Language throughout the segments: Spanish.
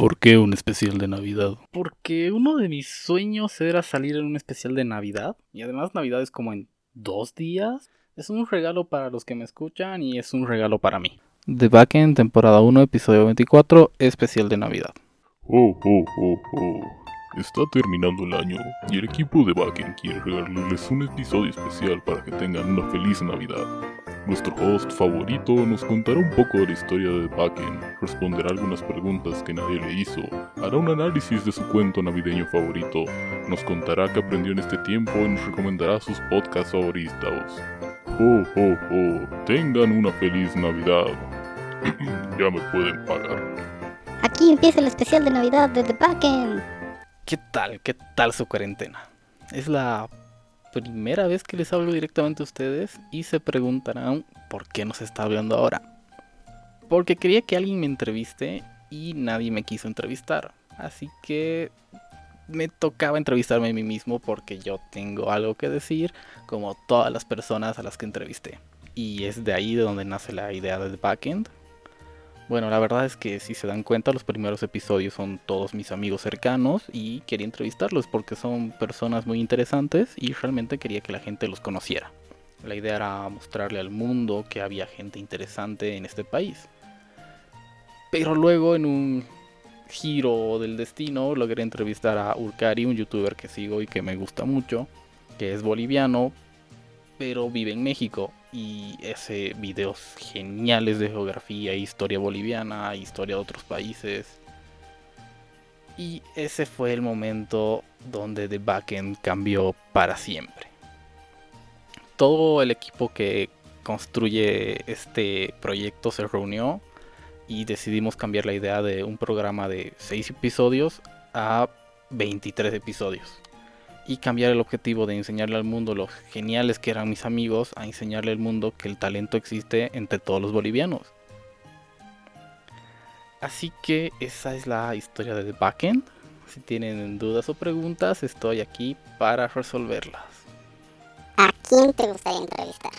¿Por qué un especial de Navidad? Porque uno de mis sueños era salir en un especial de Navidad. Y además Navidad es como en dos días. Es un regalo para los que me escuchan y es un regalo para mí. The Backend, temporada 1, episodio 24, especial de Navidad. Oh, oh, oh, oh. Está terminando el año y el equipo de Backend quiere regalarles un episodio especial para que tengan una feliz Navidad. Nuestro host favorito nos contará un poco de la historia de Bakken, responderá algunas preguntas que nadie le hizo, hará un análisis de su cuento navideño favorito, nos contará qué aprendió en este tiempo y nos recomendará sus podcasts favoritos. ¡Oh, oh, oh! Tengan una feliz Navidad. ya me pueden pagar. Aquí empieza el especial de Navidad de The Backend. ¿Qué tal? ¿Qué tal su cuarentena? Es la primera vez que les hablo directamente a ustedes y se preguntarán por qué nos está hablando ahora. Porque quería que alguien me entreviste y nadie me quiso entrevistar. Así que me tocaba entrevistarme a mí mismo porque yo tengo algo que decir como todas las personas a las que entrevisté. Y es de ahí de donde nace la idea del backend, bueno, la verdad es que si se dan cuenta, los primeros episodios son todos mis amigos cercanos y quería entrevistarlos porque son personas muy interesantes y realmente quería que la gente los conociera. La idea era mostrarle al mundo que había gente interesante en este país. Pero luego en un giro del destino logré entrevistar a Urcari, un youtuber que sigo y que me gusta mucho, que es boliviano, pero vive en México y ese videos geniales de geografía, historia boliviana, historia de otros países. Y ese fue el momento donde The Backend cambió para siempre. Todo el equipo que construye este proyecto se reunió y decidimos cambiar la idea de un programa de 6 episodios a 23 episodios y cambiar el objetivo de enseñarle al mundo los geniales que eran mis amigos a enseñarle al mundo que el talento existe entre todos los bolivianos. Así que esa es la historia de The Backend. Si tienen dudas o preguntas, estoy aquí para resolverlas. ¿A quién te gustaría entrevistar?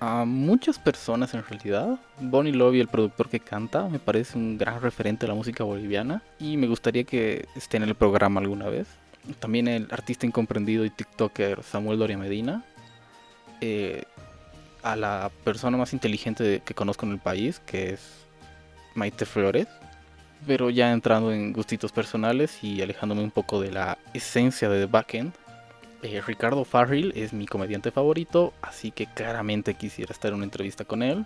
A muchas personas en realidad. Bonnie Lobby, el productor que canta, me parece un gran referente de la música boliviana y me gustaría que esté en el programa alguna vez también el artista incomprendido y TikToker Samuel Doria Medina, eh, a la persona más inteligente que conozco en el país, que es Maite Flores, pero ya entrando en gustitos personales y alejándome un poco de la esencia de The Backend. Eh, Ricardo Farrell es mi comediante favorito, así que claramente quisiera estar en una entrevista con él.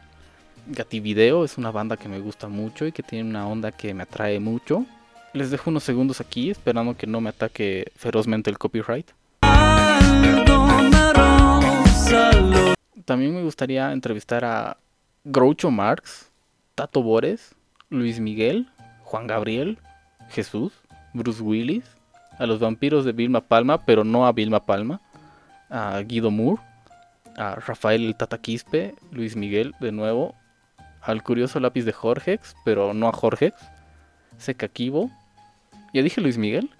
Gati Video es una banda que me gusta mucho y que tiene una onda que me atrae mucho les dejo unos segundos aquí esperando que no me ataque ferozmente el copyright. También me gustaría entrevistar a Groucho Marx, Tato Bores, Luis Miguel, Juan Gabriel, Jesús, Bruce Willis, a los vampiros de Vilma Palma, pero no a Vilma Palma, a Guido Moore, a Rafael el Tata Quispe, Luis Miguel de nuevo, al curioso lápiz de Jorgex, pero no a Jorgex, Seca Kibo, ya dije Luis Miguel.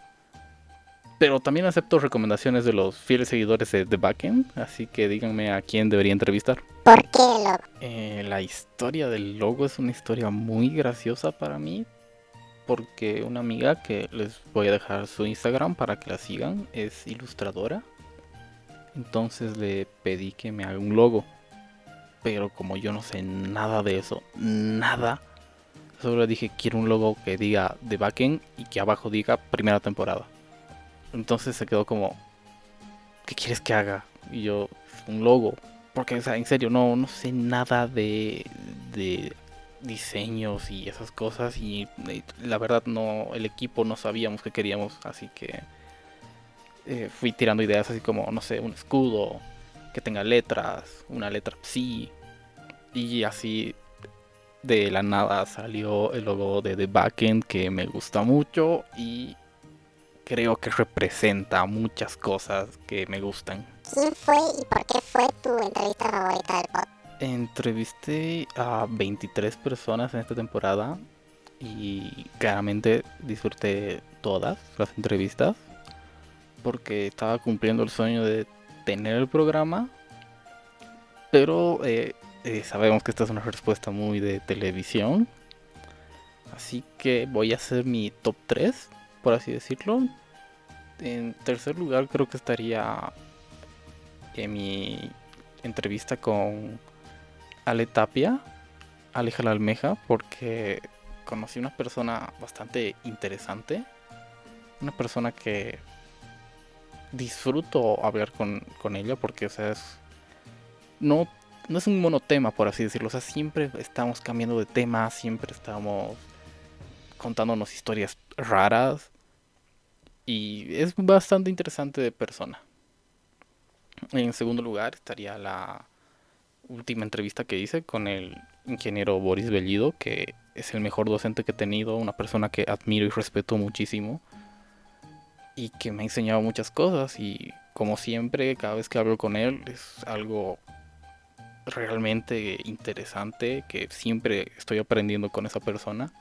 Pero también acepto recomendaciones de los fieles seguidores de The Backend. Así que díganme a quién debería entrevistar. ¿Por qué el logo? Eh, la historia del logo es una historia muy graciosa para mí. Porque una amiga que les voy a dejar su Instagram para que la sigan es ilustradora. Entonces le pedí que me haga un logo. Pero como yo no sé nada de eso, nada, Solo dije quiero un logo que diga de backend y que abajo diga primera temporada. Entonces se quedó como, ¿qué quieres que haga? Y yo, un logo. Porque, o sea, en serio, no, no sé nada de, de diseños y esas cosas. Y, la verdad, no, el equipo no sabíamos qué queríamos. Así que eh, fui tirando ideas así como, no sé, un escudo que tenga letras, una letra sí. Y así de la nada salió el logo de The Backend que me gusta mucho y creo que representa muchas cosas que me gustan. ¿Quién fue y por qué fue tu entrevista favorita del podcast? Entrevisté a 23 personas en esta temporada y claramente disfruté todas las entrevistas porque estaba cumpliendo el sueño de tener el programa pero eh, eh, sabemos que esta es una respuesta muy de televisión. Así que voy a hacer mi top 3, por así decirlo. En tercer lugar creo que estaría en mi entrevista con Ale Tapia, Aleja la Almeja, porque conocí una persona bastante interesante. Una persona que disfruto hablar con, con ella porque, o sea, es, no, no es un monotema, por así decirlo. O sea, siempre estamos cambiando de tema, siempre estamos contándonos historias raras. Y es bastante interesante de persona. En segundo lugar estaría la última entrevista que hice con el ingeniero Boris Bellido, que es el mejor docente que he tenido, una persona que admiro y respeto muchísimo y que me ha enseñado muchas cosas y como siempre cada vez que hablo con él es algo realmente interesante que siempre estoy aprendiendo con esa persona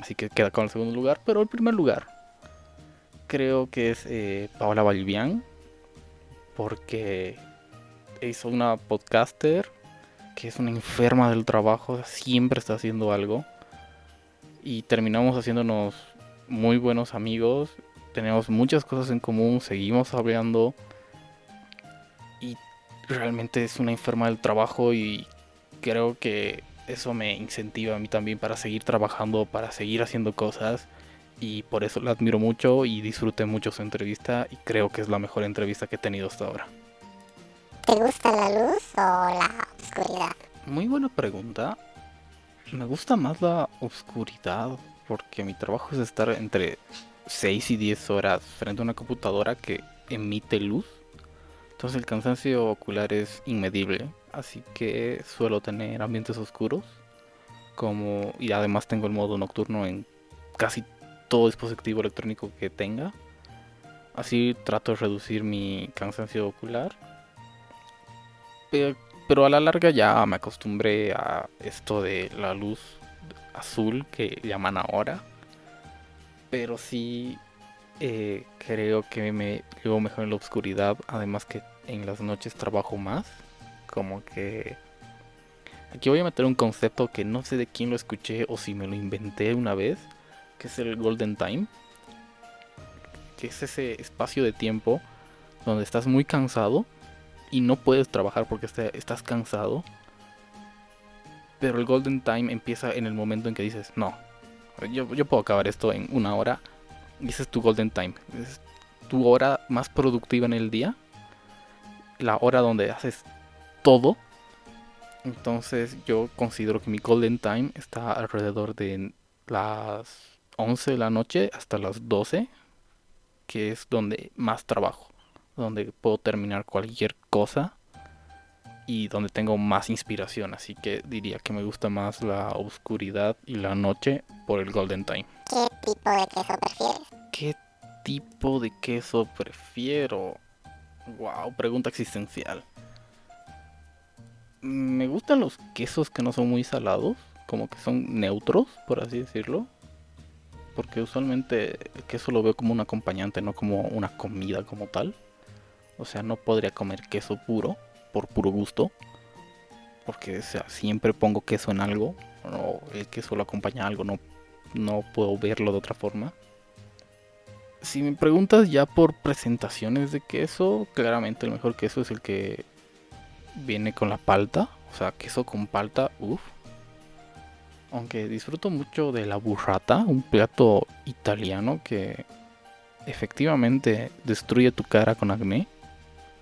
así que queda con el segundo lugar pero el primer lugar creo que es eh, Paola Balbián porque es una podcaster que es una enferma del trabajo siempre está haciendo algo y terminamos haciéndonos muy buenos amigos tenemos muchas cosas en común, seguimos hablando realmente es una enferma del trabajo y creo que eso me incentiva a mí también para seguir trabajando, para seguir haciendo cosas y por eso la admiro mucho y disfruté mucho su entrevista y creo que es la mejor entrevista que he tenido hasta ahora. ¿Te gusta la luz o la oscuridad? Muy buena pregunta. Me gusta más la oscuridad porque mi trabajo es estar entre 6 y 10 horas frente a una computadora que emite luz. Entonces el cansancio ocular es inmedible. Así que suelo tener ambientes oscuros. Como, y además tengo el modo nocturno en casi todo dispositivo electrónico que tenga. Así trato de reducir mi cansancio ocular. Pero, pero a la larga ya me acostumbré a esto de la luz azul que llaman ahora pero sí eh, creo que me llevo mejor en la oscuridad, además que en las noches trabajo más, como que... Aquí voy a meter un concepto que no sé de quién lo escuché o si me lo inventé una vez, que es el Golden Time, que es ese espacio de tiempo donde estás muy cansado y no puedes trabajar porque estás cansado. Pero el Golden Time empieza en el momento en que dices, no, yo, puedo acabar esto en una hora. Y ese es tu golden time. Es tu hora más productiva en el día. La hora donde haces todo. Entonces yo considero que mi golden time está alrededor de las 11 de la noche hasta las 12. Que es donde más trabajo. Donde puedo terminar cualquier cosa y donde tengo más inspiración. Así que diría que me gusta más la oscuridad y la noche por el Golden Time. ¿Qué tipo de queso prefieres? ¿Qué tipo de queso prefiero? Wow, pregunta existencial. Me gustan los quesos que no son muy salados, como que son neutros, por así decirlo. Porque usualmente el queso lo veo como un acompañante, no como una comida como tal. O sea, no podría comer queso puro por puro gusto. Porque siempre pongo queso en algo. O el queso lo acompaña a algo. No, no puedo verlo de otra forma. Si me preguntas ya por presentaciones de queso, claramente el mejor queso es el que viene con la palta. O sea, queso con palta, uff. Aunque disfruto mucho de la burrata, un plato italiano que efectivamente destruye tu cara con acné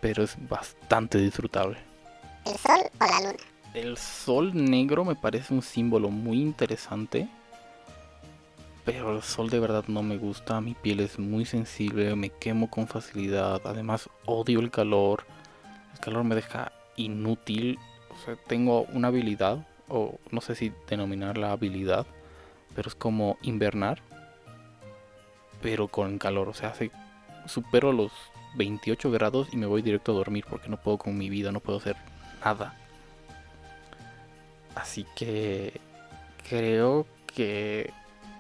pero es bastante disfrutable. ¿El sol o la luna? El sol negro me parece un símbolo muy interesante, pero el sol de verdad no me gusta, mi piel es muy sensible, me quemo con facilidad, además odio el calor, el calor me deja inútil, o sea, tengo una habilidad, o no sé si denominar la habilidad, pero es como invernar, pero con calor, o sea, supero los 28 grados y me voy directo a dormir porque no puedo con mi vida, no puedo hacer nada. Así que creo que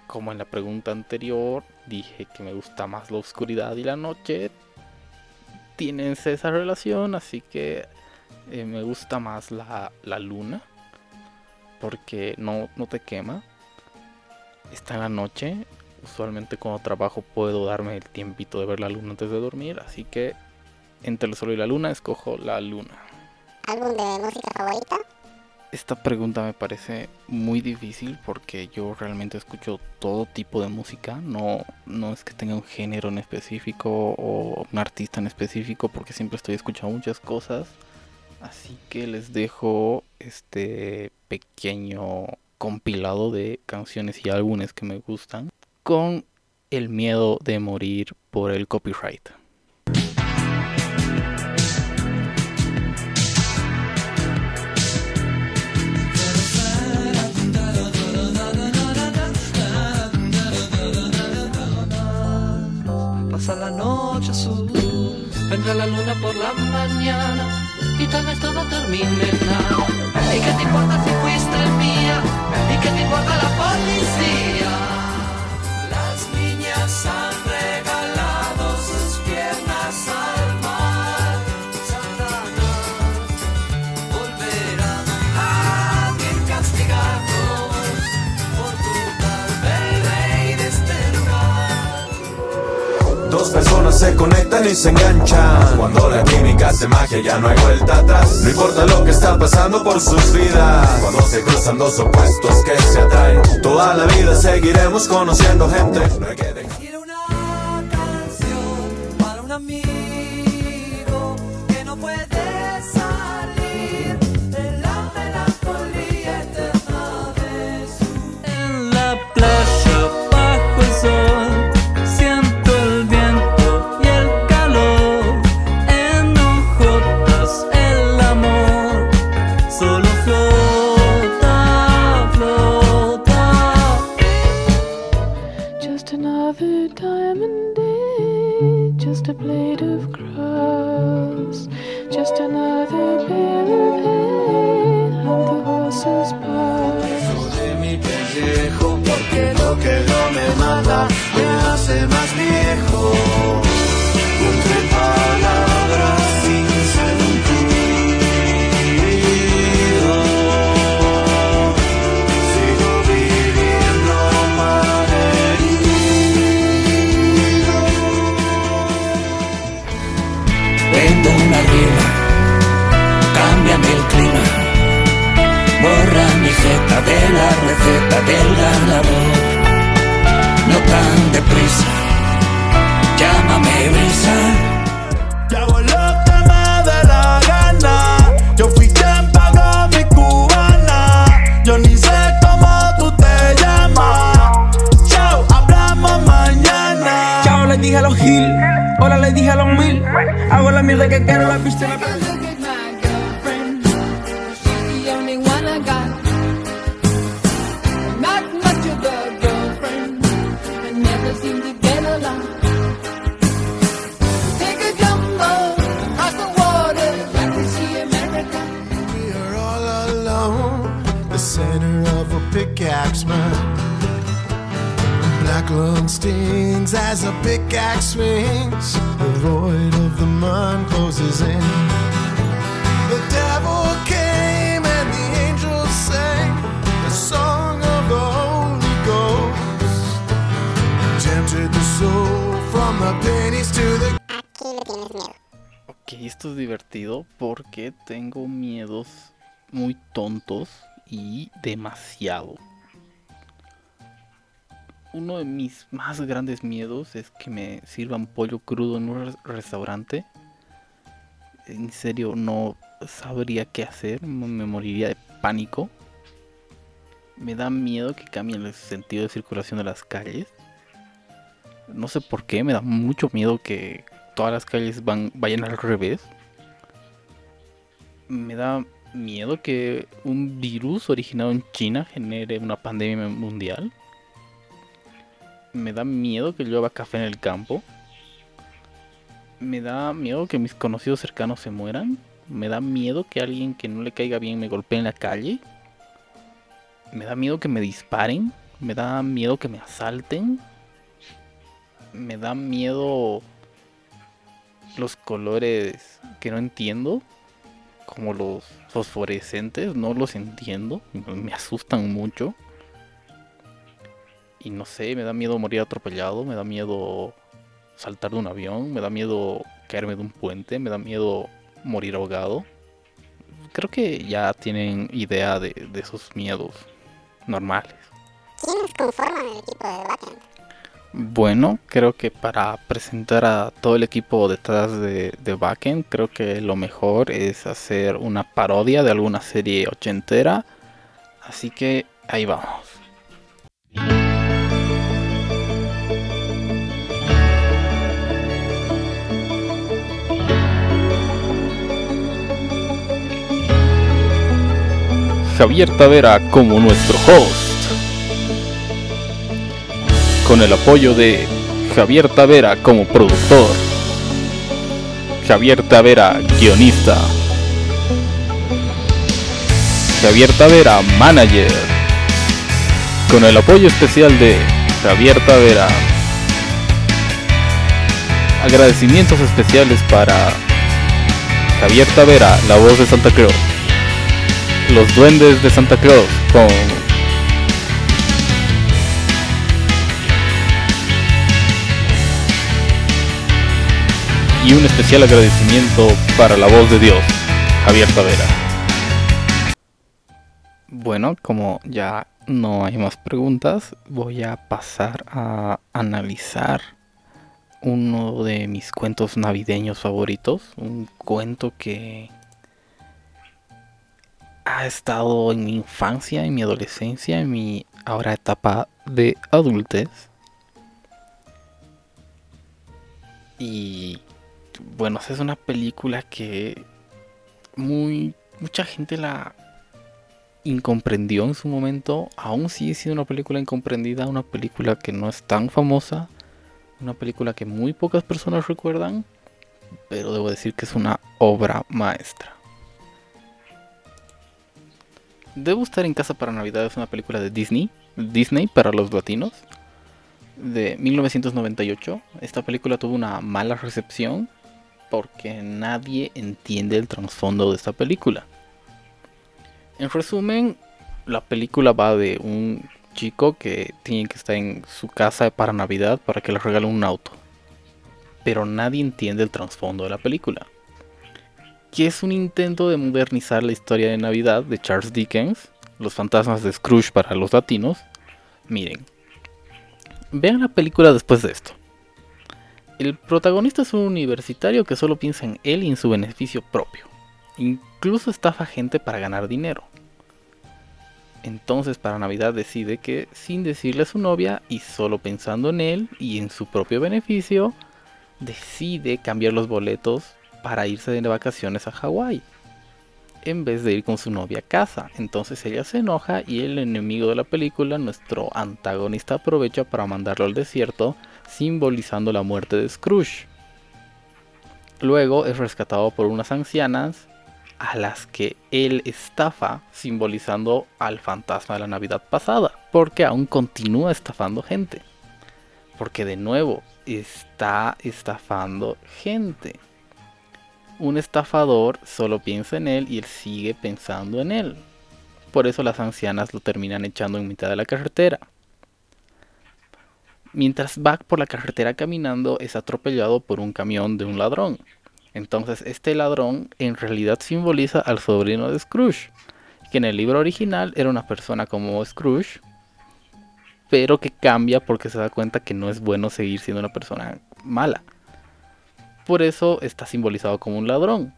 como en la pregunta anterior dije que me gusta más la oscuridad y la noche, tienen esa relación, así que eh, me gusta más la, la, luna porque no, no te quema. está en la noche. Usualmente cuando trabajo puedo darme el tiempito de ver la luna antes de dormir, así que entre el sol y la luna escojo la luna. ¿Álbum de música favorita? Esta pregunta me parece muy difícil porque yo realmente escucho todo tipo de música, no, no es que tenga un género en específico o un artista en específico porque siempre estoy escuchando muchas cosas. Así que les dejo este pequeño compilado de canciones y álbumes que me gustan con el miedo de morir por el copyright. Pasa la noche azul, vendrá la luna por la mañana y tal vez todo termine nada. ¿Y qué te importa si fuiste mía? ¿Y qué te importa la policía? Personas se conectan y se enganchan. Cuando la química hace magia ya no hay vuelta atrás. No importa lo que está pasando por sus vidas. Cuando se cruzan dos opuestos que se atraen. Toda la vida seguiremos conociendo gente. No hay que of a pickaxe man. Black lung stings as a pickaxe swings. The void of the mind closes in. The devil came and the angels sang the song of the Holy Ghost. Tempted the soul from the pennies to the. Ok, esto es divertido porque tengo miedos muy tontos y demasiado. Uno de mis más grandes miedos es que me sirvan pollo crudo en un res- restaurante. En serio, no sabría qué hacer, me moriría de pánico. Me da miedo que cambien el sentido de circulación de las calles. No sé por qué, me da mucho miedo que todas las calles vayan al revés. Me da miedo que un virus originado en China genere una pandemia mundial. Me da miedo que llueva café en el campo. Me da miedo que mis conocidos cercanos se mueran. Me da miedo que alguien que no le caiga bien me golpee en la calle. Me da miedo que me disparen. Me da miedo que me asalten. Me da miedo los colores que no entiendo. Como los fosforescentes. No los entiendo. Me asustan mucho. y no sé, me da miedo morir atropellado, me da miedo saltar de un avión, me da miedo caerme de un puente, me da miedo morir ahogado. Creo que ya tienen idea de, de esos miedos normales. ¿Quiénes conforman el equipo de? Bueno, creo que para presentar a todo el equipo detrás de, de Backend, creo que lo mejor es hacer una parodia de alguna serie ochentera. Así que ahí vamos. Javier Tavera como nuestro host. Con el apoyo de Javier Tavera como productor. Javier Tavera, guionista. Javier Tavera, manager. Con el apoyo especial de Javier Tavera. Agradecimientos especiales para Javier Tavera, la voz de Santa Cruz. Los duendes de Santa Claus con y un especial agradecimiento para la voz de Dios, Javier Tavera. Bueno, como ya no hay más preguntas, voy a pasar a analizar uno de mis cuentos navideños favoritos, un cuento que ha estado en mi infancia, en mi adolescencia, en mi ahora etapa de adultez. Y bueno, es una película que muy mucha gente la incomprendió en su momento. Aún sigue siendo una película incomprendida, una película que no es tan famosa, una película que muy pocas personas recuerdan, pero debo decir que es una obra maestra. Debo estar en casa para Navidad es una película de Disney, Disney para los latinos, de 1998. Esta película tuvo una mala recepción porque nadie entiende el trasfondo de esta película. En resumen, la película va de un chico que tiene que estar en su casa para Navidad para que le regale un auto. Pero nadie entiende el trasfondo de la película. Que es un intento de modernizar la historia de Navidad de Charles Dickens, Los fantasmas de Scrooge para los latinos. Miren, vean la película después de esto. El protagonista es un universitario que solo piensa en él y en su beneficio propio. Incluso estafa gente para ganar dinero. Entonces para Navidad decide que sin decirle a su novia y solo pensando en él y en su propio beneficio, decide cambiar los boletos para irse de vacaciones a Hawái. En vez de ir con su novia a casa. Entonces ella se enoja y el enemigo de la película, nuestro antagonista, aprovecha para mandarlo al desierto simbolizando la muerte de Scrooge. Luego es rescatado por unas ancianas a las que él estafa, simbolizando al fantasma de la Navidad pasada, porque aún continúa estafando gente. Porque de nuevo, está estafando gente. Un estafador solo piensa en él y él sigue pensando en él. Por eso las ancianas lo terminan echando en mitad de la carretera. Mientras va por la carretera caminando es atropellado por un camión de un ladrón. Entonces este ladrón en realidad simboliza al sobrino de Scrooge, que en el libro original era una persona como Scrooge, pero que cambia porque se da cuenta que no es bueno seguir siendo una persona mala. Por eso está simbolizado como un ladrón.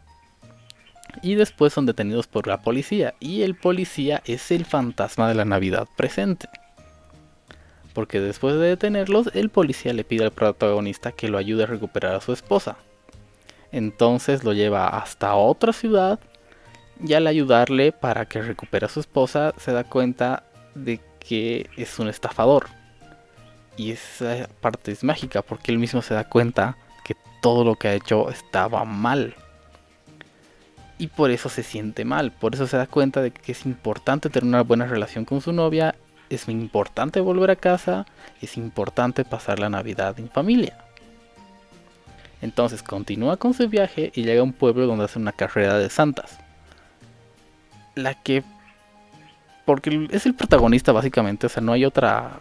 Y después son detenidos por la policía. Y el policía es el fantasma de la Navidad presente. Porque después de detenerlos, el policía le pide al protagonista que lo ayude a recuperar a su esposa. Entonces lo lleva hasta otra ciudad y al ayudarle para que recupere a su esposa se da cuenta de que es un estafador. Y esa parte es mágica porque él mismo se da cuenta que todo lo que ha hecho estaba mal. Y por eso se siente mal, por eso se da cuenta de que es importante tener una buena relación con su novia es importante volver a casa, es importante pasar la Navidad en familia. Entonces continúa con su viaje y llega a un pueblo donde hace una carrera de santas. La que... Porque es el protagonista básicamente, o sea, no hay otra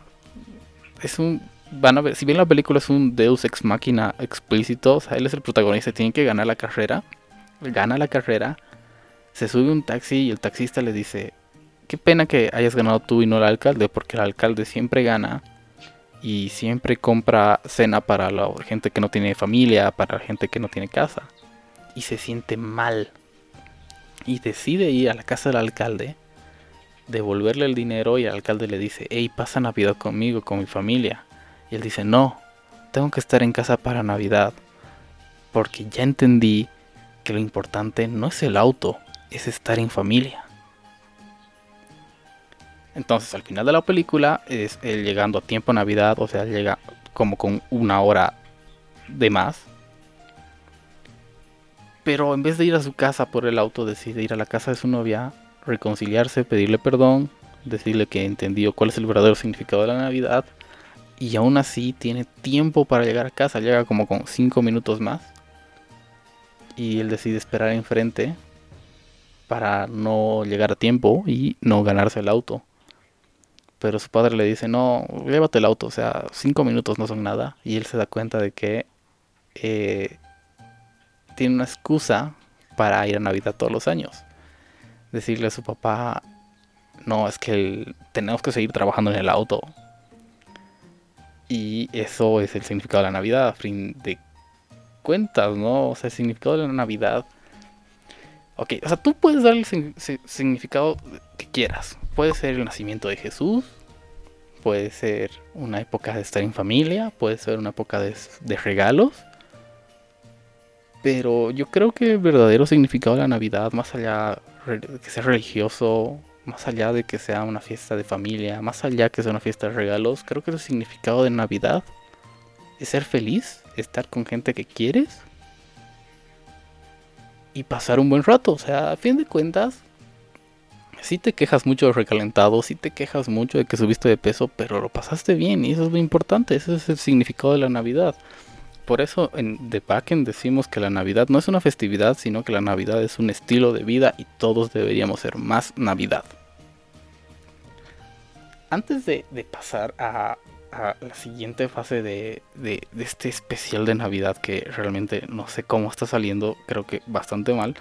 es un van a ver, si bien la película es un Deus ex machina explícito, o sea, él es el protagonista, tiene que ganar la carrera, gana la carrera, se sube un taxi y el taxista le dice, qué pena que hayas ganado tú y no el alcalde, porque el alcalde siempre gana y siempre compra cena para la gente que no tiene familia, para la gente que no tiene casa. Y se siente mal. Y decide ir a la casa del alcalde, devolverle el dinero y el alcalde le dice, hey, pasa Navidad conmigo, con mi familia. Y él dice, no, tengo que estar en casa para Navidad. Porque ya entendí que lo importante no es el auto, es estar en familia. Entonces al final de la película es él llegando a tiempo Navidad, o sea, llega como con una hora de más. Pero en vez de ir a su casa por el auto, decide ir a la casa de su novia, reconciliarse, pedirle perdón, decirle que entendió cuál es el verdadero significado de la Navidad. Y aún así tiene tiempo para llegar a casa, llega como con 5 minutos más. Y él decide esperar enfrente para no llegar a tiempo y no ganarse el auto. Pero su padre le dice, no, llévate el auto, o sea, cinco minutos no son nada. Y él se da cuenta de que eh, tiene una excusa para ir a Navidad todos los años. Decirle a su papá, no, es que tenemos que seguir trabajando en el auto. Y eso es el significado de la Navidad, a fin de cuentas, ¿no? O sea, el significado de la Navidad. Ok, o sea, tú puedes darle el sign- si- significado que quieras. Puede ser el nacimiento de Jesús, puede ser una época de estar en familia, puede ser una época de, de regalos. Pero yo creo que el verdadero significado de la Navidad, más allá de que sea religioso, más allá de que sea una fiesta de familia, más allá de que sea una fiesta de regalos, creo que el significado de Navidad es ser feliz, estar con gente que quieres y pasar un buen rato. O sea, a fin de cuentas, si te quejas mucho de recalentado, si te quejas mucho de que subiste de peso, pero lo pasaste bien y eso es lo importante, ese es el significado de la Navidad. Por eso en The Backend decimos que la Navidad no es una festividad, sino que la Navidad es un estilo de vida y todos deberíamos ser más Navidad. Antes de pasar a, a la siguiente fase de, de- este especial de Navidad, que realmente no sé cómo está saliendo, creo que bastante mal,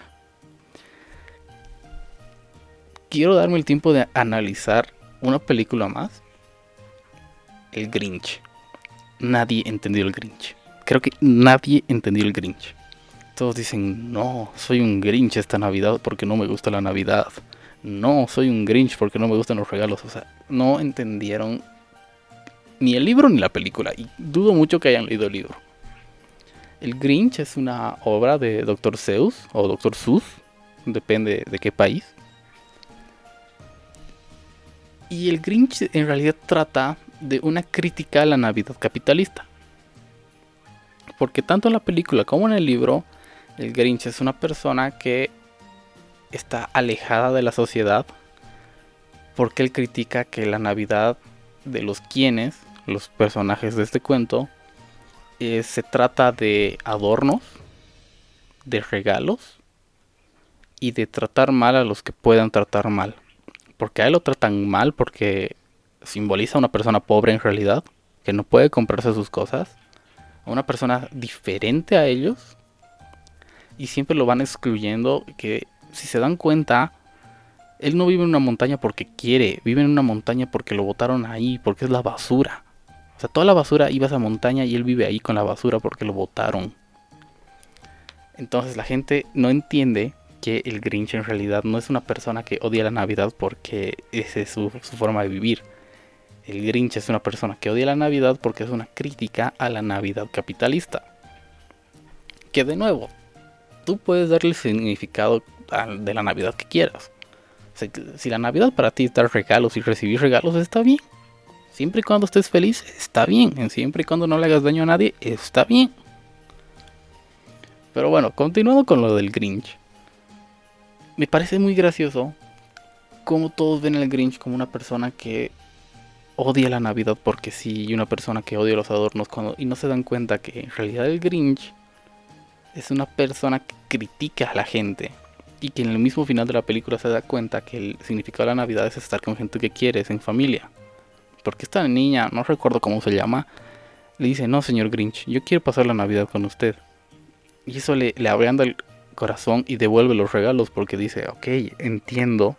quiero darme el tiempo de analizar una película más. El Grinch. Nadie entendió el Grinch. Creo que nadie entendió el Grinch. Todos dicen, no, soy un Grinch esta Navidad porque no me gusta la Navidad. No, soy un Grinch porque no me gustan los regalos. O sea, no entendieron ni el libro ni la película. Y dudo mucho que hayan leído el libro. El Grinch es una obra de Dr. Seuss o Dr. Seuss, depende de qué país. Y el Grinch en realidad trata de una crítica a la Navidad capitalista. Porque tanto en la película como en el libro, el Grinch es una persona que está alejada de la sociedad porque él critica que la Navidad de los quienes, los personajes de este cuento, eh, se trata de adornos, de regalos y de tratar mal a los que puedan tratar mal. Porque a él lo tratan mal porque simboliza a una persona pobre en realidad, que no puede comprarse sus cosas, a una persona diferente a ellos y siempre lo van excluyendo que si se dan cuenta él no vive en una montaña porque quiere, vive en una montaña porque lo botaron ahí, porque es la basura. O sea, toda la basura iba a esa montaña y él vive ahí con la basura porque lo botaron. Entonces la gente no entiende que el Grinch en realidad no es una persona que odia la Navidad porque esa es su, su forma de vivir. El Grinch es una persona que odia la Navidad porque es una crítica a la Navidad capitalista. Que de nuevo, tú puedes darle el significado de la Navidad que quieras. Si la Navidad para ti es dar regalos y recibir regalos, está bien. Siempre y cuando estés feliz, está bien. Siempre y cuando no le hagas daño a nadie, está bien. Pero bueno, continuando con lo del Grinch. Me parece muy gracioso cómo todos ven al Grinch como una persona que odia la Navidad porque sí, y una persona que odia los adornos cuando, y no se dan cuenta que en realidad el Grinch es una persona que critica a la gente y que en el mismo final de la película se da cuenta que el significado de la Navidad es estar con gente que quieres, en familia. Porque esta niña, no recuerdo cómo se llama, le dice, no, señor Grinch, yo quiero pasar la Navidad con usted. Y eso le, le ablanda el corazón y devuelve los regalos porque dice, ok, entiendo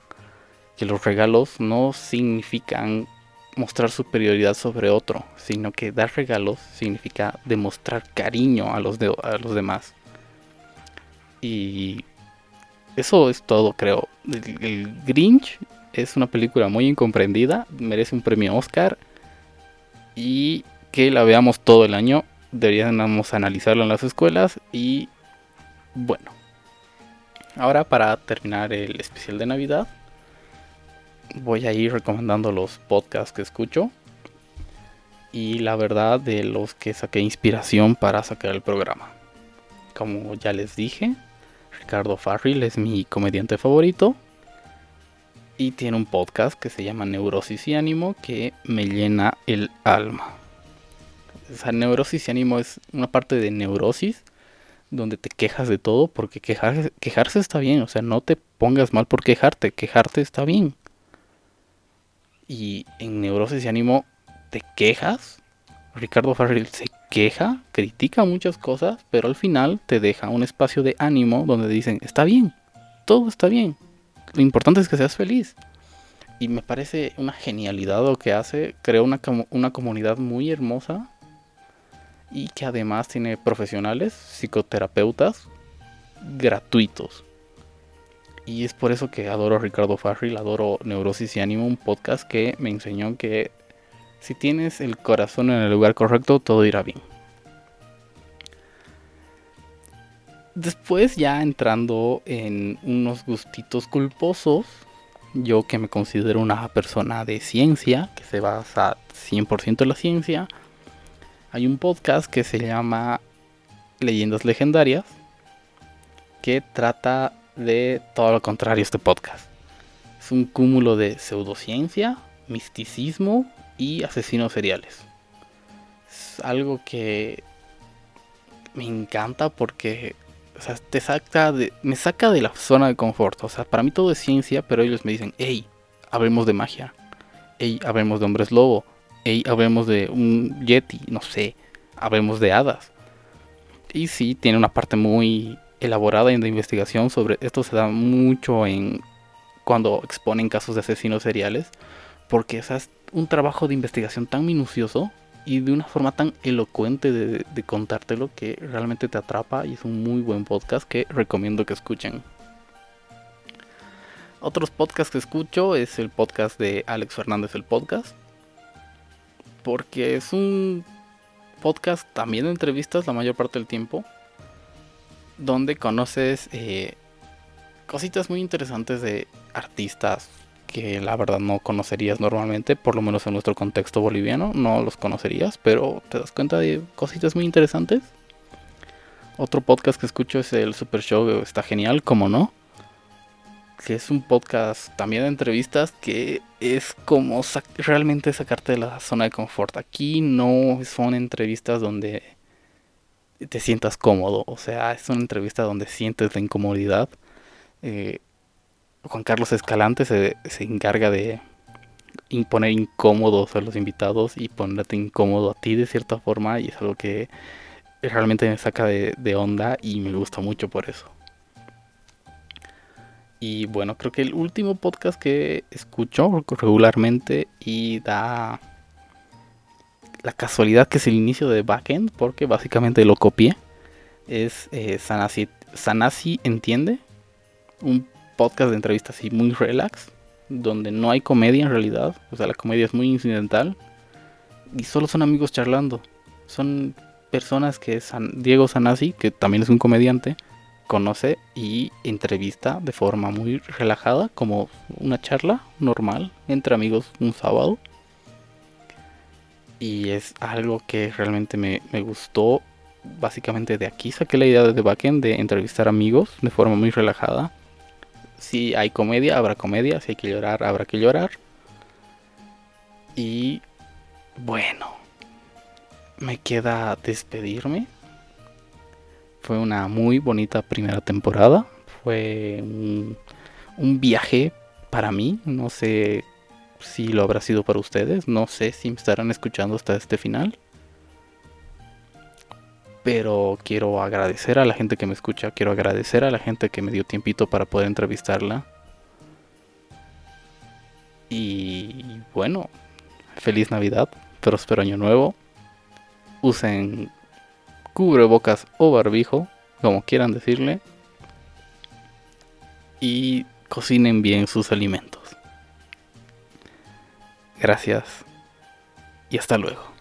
que los regalos no significan mostrar superioridad sobre otro, sino que dar regalos significa demostrar cariño a los, a los demás. Y eso es todo, creo. El Grinch es una película muy incomprendida, merece un premio Oscar y que la veamos todo el año. Deberíamos analizarla en las escuelas y bueno. Ahora para terminar el especial de Navidad, voy a ir recomendando los podcasts que escucho y la verdad de los que saqué inspiración para sacar el programa. Como ya les dije, Ricardo Farril es mi comediante favorito y tiene un podcast que se llama Neurosis y Ánimo que me llena el alma. Esa neurosis y ánimo es una parte de neurosis donde te quejas de todo porque quejarse, quejarse está bien, o sea, no te pongas mal por quejarte, quejarte está bien. Y en neurosis y ánimo te quejas, Ricardo Farrell se queja, critica muchas cosas, pero al final te deja un espacio de ánimo donde dicen, está bien, todo está bien, lo importante es que seas feliz. Y me parece una genialidad lo que hace, creó una, una comunidad muy hermosa y que además tiene profesionales, psicoterapeutas gratuitos. Y es por eso que adoro a Ricardo Farril, adoro Neurosis y Ánimo, un podcast que me enseñó que si tienes el corazón en el lugar correcto, todo irá bien. Después ya entrando en unos gustitos culposos, yo que me considero una persona de ciencia, que se basa 100% en la ciencia, hay un podcast que se llama Leyendas Legendarias, que trata de todo lo contrario este podcast. Es un cúmulo de pseudociencia, misticismo y asesinos seriales. Es algo que me encanta porque o sea, te saca de, me saca de la zona de confort. O sea, para mí todo es ciencia, pero ellos me dicen, hey, hablemos de magia. Hey, hablemos de hombres lobo. Hey, hablemos de un yeti, no sé. Hablemos de hadas. Y sí, tiene una parte muy elaborada de investigación sobre esto se da mucho en cuando exponen casos de asesinos seriales porque es un trabajo de investigación tan minucioso y de una forma tan elocuente de, contártelo que realmente te atrapa y es un muy buen podcast que recomiendo que escuchen. Otros podcasts que escucho es el podcast de Alex Fernández el podcast porque es un podcast también de entrevistas la mayor parte del tiempo donde conoces eh, cositas muy interesantes de artistas que la verdad no conocerías normalmente, por lo menos en nuestro contexto boliviano, no los conocerías, pero te das cuenta de cositas muy interesantes. Otro podcast que escucho es el Super Show, está genial, como no, que es un podcast también de entrevistas que es como realmente sacarte de la zona de confort. Aquí no son entrevistas donde te sientas cómodo. O sea, es una entrevista donde sientes la incomodidad. Eh, Juan Carlos Escalante se, se encarga de poner incómodos a los invitados y ponerte incómodo a ti de cierta forma. Y es algo que realmente me saca de, de onda y me gusta mucho por eso. Y bueno, creo que el último podcast que escucho regularmente y da la casualidad que es el inicio de Backend, porque básicamente lo copié, es eh, Sanasi, Sanasi Entiende, un podcast de entrevistas así muy relax, donde no hay comedia en realidad, o sea, la comedia es muy incidental y solo son amigos charlando. Son personas que San, Diego Sanasi, que también es un comediante, conoce y entrevista de forma muy relajada, como una charla normal entre amigos un sábado. Y es algo que realmente me, me gustó. Básicamente de aquí saqué la idea de The Backend de entrevistar amigos de forma muy relajada. Si hay comedia, habrá comedia. Si hay que llorar, habrá que llorar. Y bueno, me queda despedirme. Fue una muy bonita primera temporada. Fue un, viaje para mí. No sé si lo habrá sido para ustedes. No sé si me estarán escuchando hasta este final. Pero quiero agradecer a la gente que me escucha. Quiero agradecer a la gente que me dio tiempito para poder entrevistarla. Y bueno, feliz Navidad, próspero año nuevo. Usen cubrebocas o barbijo, como quieran decirle. Y cocinen bien sus alimentos. Gracias y hasta luego.